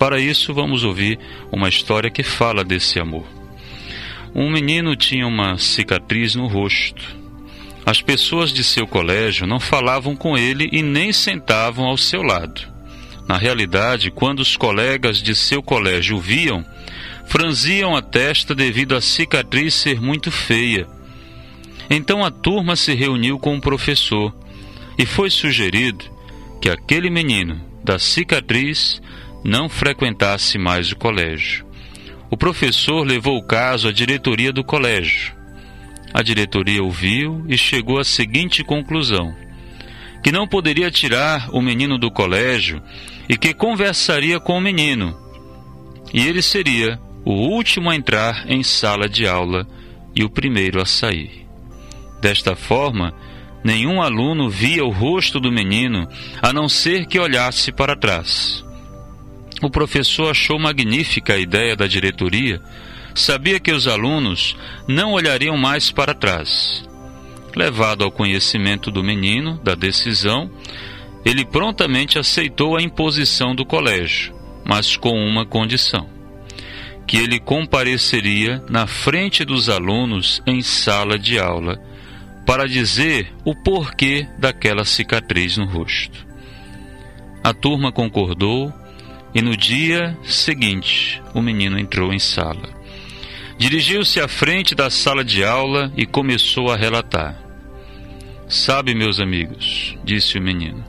Para isso, vamos ouvir uma história que fala desse amor. Um menino tinha uma cicatriz no rosto. As pessoas de seu colégio não falavam com ele e nem sentavam ao seu lado. Na realidade, quando os colegas de seu colégio o viam, franziam a testa devido à cicatriz ser muito feia. Então a turma se reuniu com o professor e foi sugerido que aquele menino da cicatriz não frequentasse mais o colégio. O professor levou o caso à diretoria do colégio. A diretoria ouviu e chegou à seguinte conclusão: que não poderia tirar o menino do colégio e que conversaria com o menino. E ele seria o último a entrar em sala de aula e o primeiro a sair. Desta forma, nenhum aluno via o rosto do menino a não ser que olhasse para trás. O professor achou magnífica a ideia da diretoria, sabia que os alunos não olhariam mais para trás. Levado ao conhecimento do menino da decisão, ele prontamente aceitou a imposição do colégio, mas com uma condição: que ele compareceria na frente dos alunos em sala de aula para dizer o porquê daquela cicatriz no rosto. A turma concordou e no dia seguinte, o menino entrou em sala. Dirigiu-se à frente da sala de aula e começou a relatar. Sabe, meus amigos, disse o menino,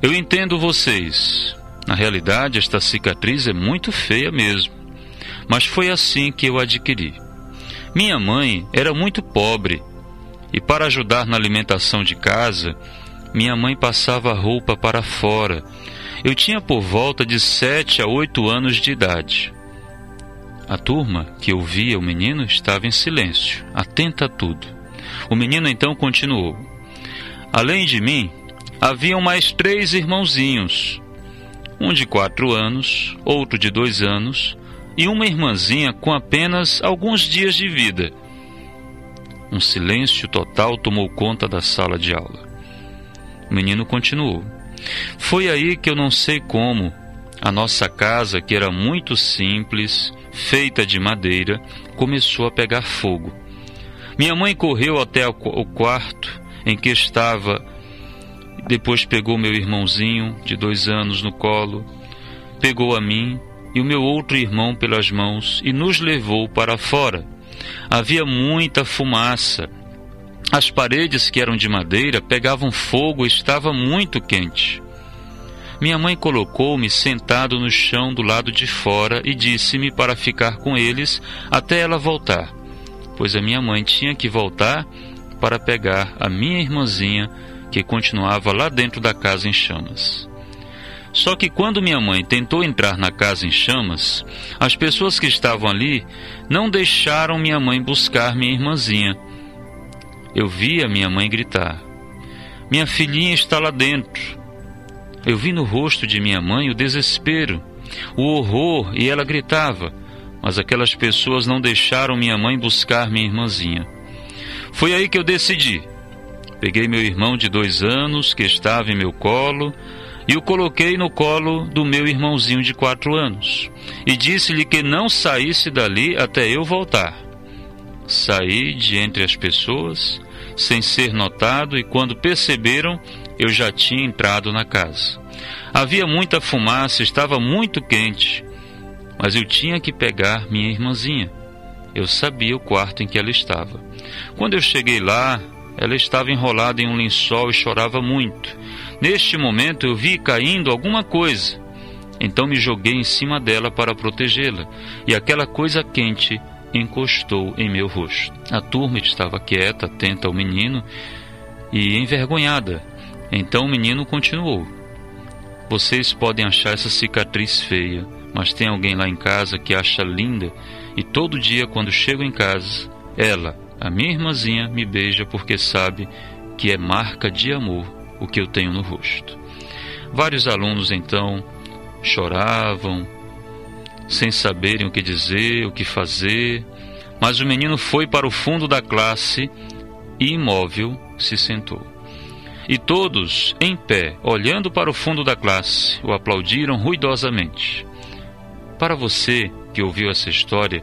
eu entendo vocês. Na realidade, esta cicatriz é muito feia mesmo. Mas foi assim que eu adquiri. Minha mãe era muito pobre e, para ajudar na alimentação de casa, minha mãe passava roupa para fora eu tinha por volta de sete a oito anos de idade. A turma que ouvia o menino estava em silêncio, atenta a tudo. O menino então continuou: Além de mim, haviam mais três irmãozinhos, um de quatro anos, outro de dois anos e uma irmãzinha com apenas alguns dias de vida. Um silêncio total tomou conta da sala de aula. O menino continuou: foi aí que eu não sei como, a nossa casa, que era muito simples, feita de madeira, começou a pegar fogo. Minha mãe correu até o quarto em que estava, depois pegou meu irmãozinho de dois anos no colo, pegou a mim e o meu outro irmão pelas mãos e nos levou para fora. Havia muita fumaça as paredes, que eram de madeira, pegavam fogo e estava muito quente. Minha mãe colocou-me sentado no chão do lado de fora e disse-me para ficar com eles até ela voltar, pois a minha mãe tinha que voltar para pegar a minha irmãzinha que continuava lá dentro da casa em chamas. Só que quando minha mãe tentou entrar na casa em chamas, as pessoas que estavam ali não deixaram minha mãe buscar minha irmãzinha eu vi a minha mãe gritar: Minha filhinha está lá dentro. Eu vi no rosto de minha mãe o desespero, o horror e ela gritava, mas aquelas pessoas não deixaram minha mãe buscar minha irmãzinha. Foi aí que eu decidi. Peguei meu irmão de dois anos, que estava em meu colo, e o coloquei no colo do meu irmãozinho de quatro anos, e disse-lhe que não saísse dali até eu voltar. Saí de entre as pessoas, sem ser notado, e quando perceberam, eu já tinha entrado na casa. Havia muita fumaça, estava muito quente, mas eu tinha que pegar minha irmãzinha. Eu sabia o quarto em que ela estava. Quando eu cheguei lá, ela estava enrolada em um lençol e chorava muito. Neste momento eu vi caindo alguma coisa. Então me joguei em cima dela para protegê-la, e aquela coisa quente encostou em meu rosto. A turma estava quieta, atenta ao menino e envergonhada. Então o menino continuou: Vocês podem achar essa cicatriz feia, mas tem alguém lá em casa que acha linda e todo dia, quando chego em casa, ela, a minha irmãzinha, me beija porque sabe que é marca de amor o que eu tenho no rosto. Vários alunos então choravam, sem saberem o que dizer, o que fazer, mas o menino foi para o fundo da classe e, imóvel, se sentou. E todos, em pé, olhando para o fundo da classe, o aplaudiram ruidosamente. Para você que ouviu essa história,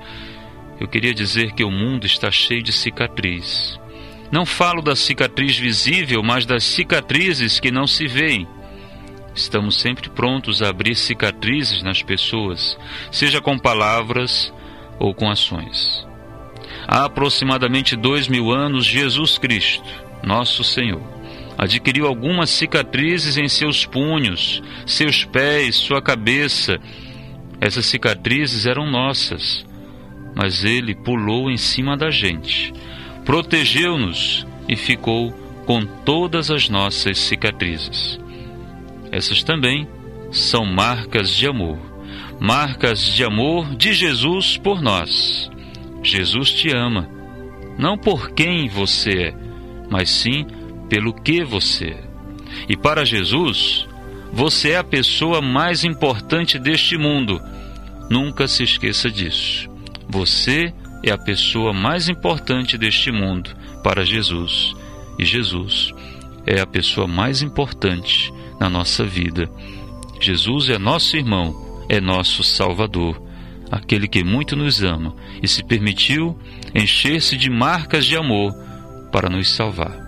eu queria dizer que o mundo está cheio de cicatriz. Não falo da cicatriz visível, mas das cicatrizes que não se veem. Estamos sempre prontos a abrir cicatrizes nas pessoas, seja com palavras ou com ações. Há aproximadamente dois mil anos, Jesus Cristo, nosso Senhor, adquiriu algumas cicatrizes em seus punhos, seus pés, sua cabeça. Essas cicatrizes eram nossas, mas ele pulou em cima da gente protegeu-nos e ficou com todas as nossas cicatrizes. Essas também são marcas de amor, marcas de amor de Jesus por nós. Jesus te ama, não por quem você é, mas sim pelo que você é. E para Jesus, você é a pessoa mais importante deste mundo. Nunca se esqueça disso. Você é a pessoa mais importante deste mundo para Jesus. E Jesus é a pessoa mais importante na nossa vida. Jesus é nosso irmão, é nosso Salvador, aquele que muito nos ama e se permitiu encher-se de marcas de amor para nos salvar.